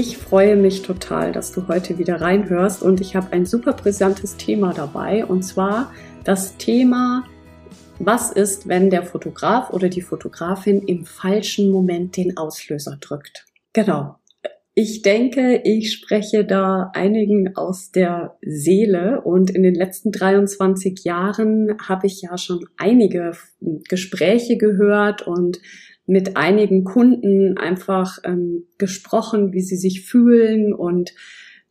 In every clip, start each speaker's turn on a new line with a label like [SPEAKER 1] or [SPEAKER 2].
[SPEAKER 1] Ich freue mich total, dass du heute wieder reinhörst und ich habe ein super brisantes Thema dabei und zwar das Thema, was ist, wenn der Fotograf oder die Fotografin im falschen Moment den Auslöser drückt? Genau. Ich denke, ich spreche da einigen aus der Seele und in den letzten 23 Jahren habe ich ja schon einige Gespräche gehört und mit einigen Kunden einfach ähm, gesprochen, wie sie sich fühlen und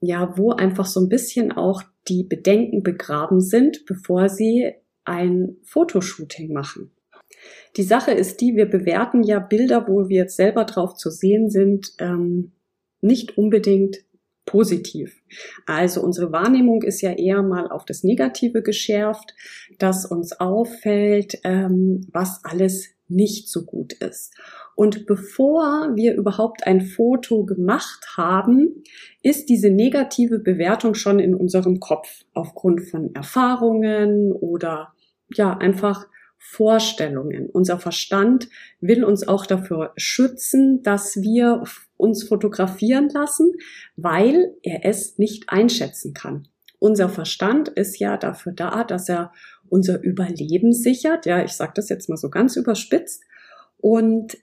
[SPEAKER 1] ja, wo einfach so ein bisschen auch die Bedenken begraben sind, bevor sie ein Fotoshooting machen. Die Sache ist die, wir bewerten ja Bilder, wo wir jetzt selber drauf zu sehen sind, ähm, nicht unbedingt positiv. Also unsere Wahrnehmung ist ja eher mal auf das Negative geschärft, dass uns auffällt, ähm, was alles nicht so gut ist. Und bevor wir überhaupt ein Foto gemacht haben, ist diese negative Bewertung schon in unserem Kopf aufgrund von Erfahrungen oder ja, einfach Vorstellungen. Unser Verstand will uns auch dafür schützen, dass wir uns fotografieren lassen, weil er es nicht einschätzen kann. Unser Verstand ist ja dafür da, dass er unser Überleben sichert. Ja, ich sage das jetzt mal so ganz überspitzt. Und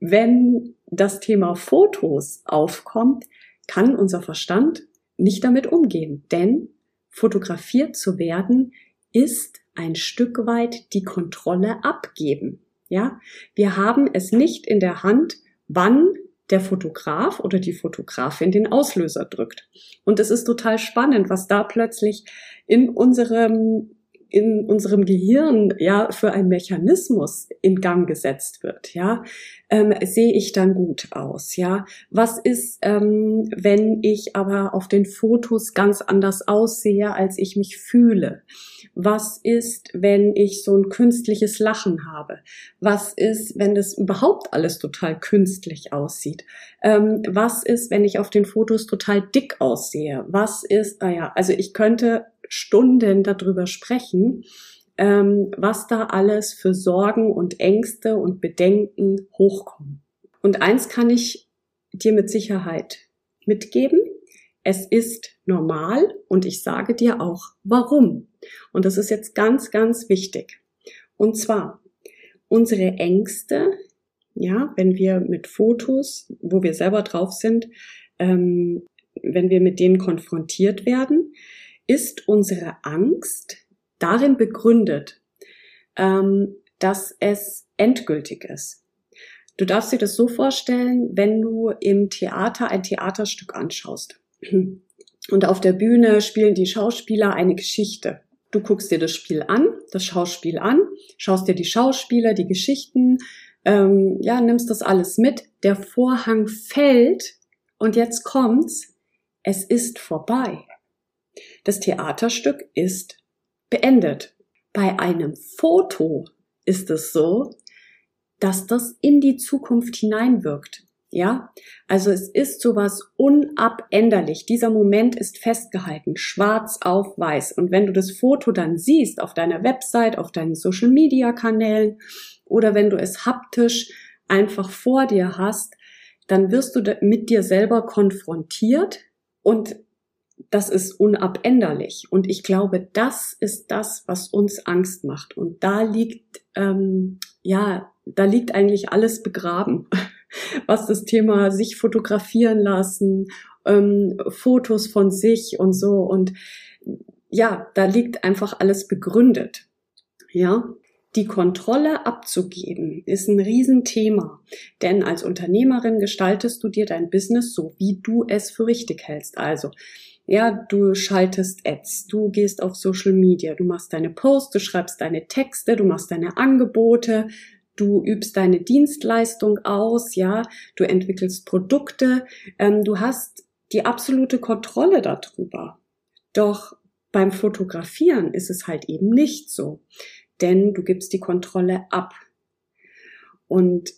[SPEAKER 1] wenn das Thema Fotos aufkommt, kann unser Verstand nicht damit umgehen. Denn fotografiert zu werden ist ein Stück weit die Kontrolle abgeben. Ja, wir haben es nicht in der Hand, wann der Fotograf oder die Fotografin den Auslöser drückt. Und es ist total spannend, was da plötzlich in unserem in unserem Gehirn ja für ein Mechanismus in Gang gesetzt wird, ja, ähm, sehe ich dann gut aus, ja. Was ist, ähm, wenn ich aber auf den Fotos ganz anders aussehe, als ich mich fühle? Was ist, wenn ich so ein künstliches Lachen habe? Was ist, wenn das überhaupt alles total künstlich aussieht? Ähm, was ist, wenn ich auf den Fotos total dick aussehe? Was ist, naja, also ich könnte Stunden darüber sprechen, ähm, was da alles für Sorgen und Ängste und Bedenken hochkommen. Und eins kann ich dir mit Sicherheit mitgeben. Es ist normal und ich sage dir auch warum. Und das ist jetzt ganz, ganz wichtig. Und zwar unsere Ängste, ja, wenn wir mit Fotos, wo wir selber drauf sind, ähm, wenn wir mit denen konfrontiert werden, ist unsere Angst darin begründet, ähm, dass es endgültig ist. Du darfst dir das so vorstellen, wenn du im Theater ein Theaterstück anschaust. Und auf der Bühne spielen die Schauspieler eine Geschichte. Du guckst dir das Spiel an, das Schauspiel an, schaust dir die Schauspieler, die Geschichten, ähm, ja, nimmst das alles mit. Der Vorhang fällt und jetzt kommt's. Es ist vorbei. Das Theaterstück ist beendet. Bei einem Foto ist es so, dass das in die Zukunft hineinwirkt. Ja, also es ist sowas unabänderlich. Dieser Moment ist festgehalten, schwarz auf weiß. Und wenn du das Foto dann siehst auf deiner Website, auf deinen Social Media Kanälen oder wenn du es haptisch einfach vor dir hast, dann wirst du mit dir selber konfrontiert und das ist unabänderlich. Und ich glaube, das ist das, was uns Angst macht. Und da liegt, ähm, ja, da liegt eigentlich alles begraben, was das Thema sich fotografieren lassen, ähm, Fotos von sich und so. Und ja, da liegt einfach alles begründet. Ja, die Kontrolle abzugeben ist ein Riesenthema, denn als Unternehmerin gestaltest du dir dein Business so, wie du es für richtig hältst. Also ja, du schaltest Ads, du gehst auf Social Media, du machst deine Posts, du schreibst deine Texte, du machst deine Angebote, du übst deine Dienstleistung aus, ja, du entwickelst Produkte, ähm, du hast die absolute Kontrolle darüber. Doch beim Fotografieren ist es halt eben nicht so, denn du gibst die Kontrolle ab. Und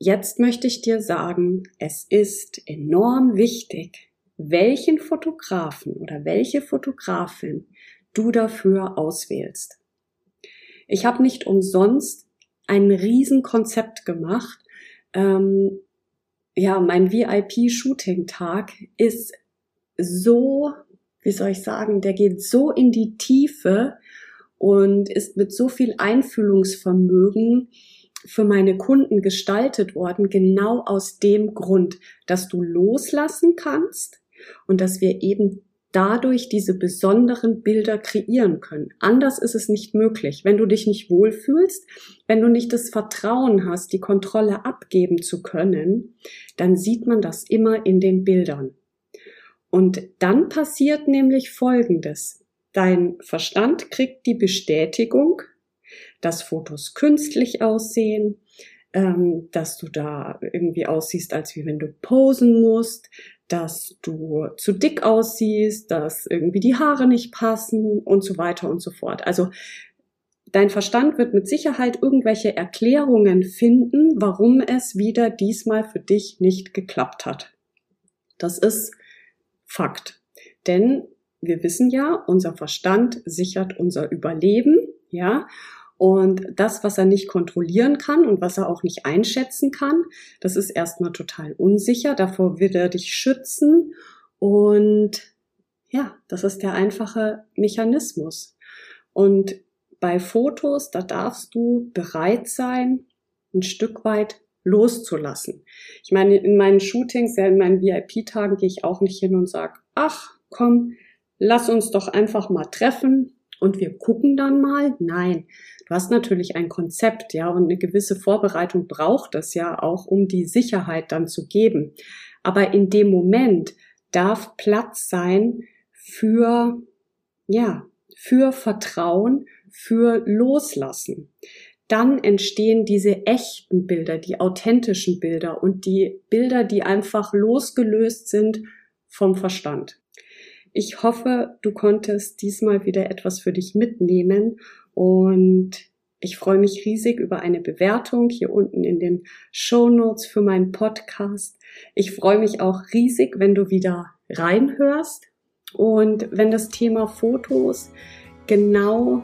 [SPEAKER 1] jetzt möchte ich dir sagen, es ist enorm wichtig, welchen Fotografen oder welche Fotografin du dafür auswählst. Ich habe nicht umsonst ein Riesenkonzept gemacht. Ähm, ja, mein VIP-Shooting-Tag ist so, wie soll ich sagen, der geht so in die Tiefe und ist mit so viel Einfühlungsvermögen für meine Kunden gestaltet worden, genau aus dem Grund, dass du loslassen kannst und dass wir eben dadurch diese besonderen Bilder kreieren können. Anders ist es nicht möglich. Wenn du dich nicht wohlfühlst, wenn du nicht das Vertrauen hast, die Kontrolle abgeben zu können, dann sieht man das immer in den Bildern. Und dann passiert nämlich Folgendes. Dein Verstand kriegt die Bestätigung, dass Fotos künstlich aussehen, ähm, dass du da irgendwie aussiehst, als wie wenn du posen musst, dass du zu dick aussiehst, dass irgendwie die Haare nicht passen und so weiter und so fort. Also dein Verstand wird mit Sicherheit irgendwelche Erklärungen finden, warum es wieder diesmal für dich nicht geklappt hat. Das ist Fakt. Denn wir wissen ja, unser Verstand sichert unser Überleben, ja, und das, was er nicht kontrollieren kann und was er auch nicht einschätzen kann, das ist erstmal total unsicher. Davor wird er dich schützen. Und ja, das ist der einfache Mechanismus. Und bei Fotos, da darfst du bereit sein, ein Stück weit loszulassen. Ich meine, in meinen Shootings, ja in meinen VIP-Tagen gehe ich auch nicht hin und sage, ach, komm, lass uns doch einfach mal treffen und wir gucken dann mal. Nein, Du hast natürlich ein Konzept, ja, und eine gewisse Vorbereitung braucht es ja auch, um die Sicherheit dann zu geben. Aber in dem Moment darf Platz sein für, ja, für Vertrauen, für Loslassen. Dann entstehen diese echten Bilder, die authentischen Bilder und die Bilder, die einfach losgelöst sind vom Verstand. Ich hoffe, du konntest diesmal wieder etwas für dich mitnehmen und ich freue mich riesig über eine Bewertung hier unten in den Show Notes für meinen Podcast. Ich freue mich auch riesig, wenn du wieder reinhörst und wenn das Thema Fotos genau,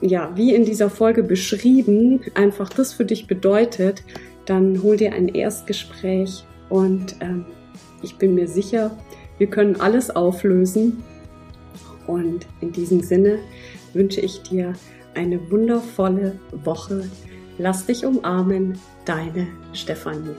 [SPEAKER 1] ja, wie in dieser Folge beschrieben, einfach das für dich bedeutet, dann hol dir ein Erstgespräch und ähm, ich bin mir sicher, wir können alles auflösen. Und in diesem Sinne wünsche ich dir eine wundervolle Woche. Lass dich umarmen, deine Stefanie.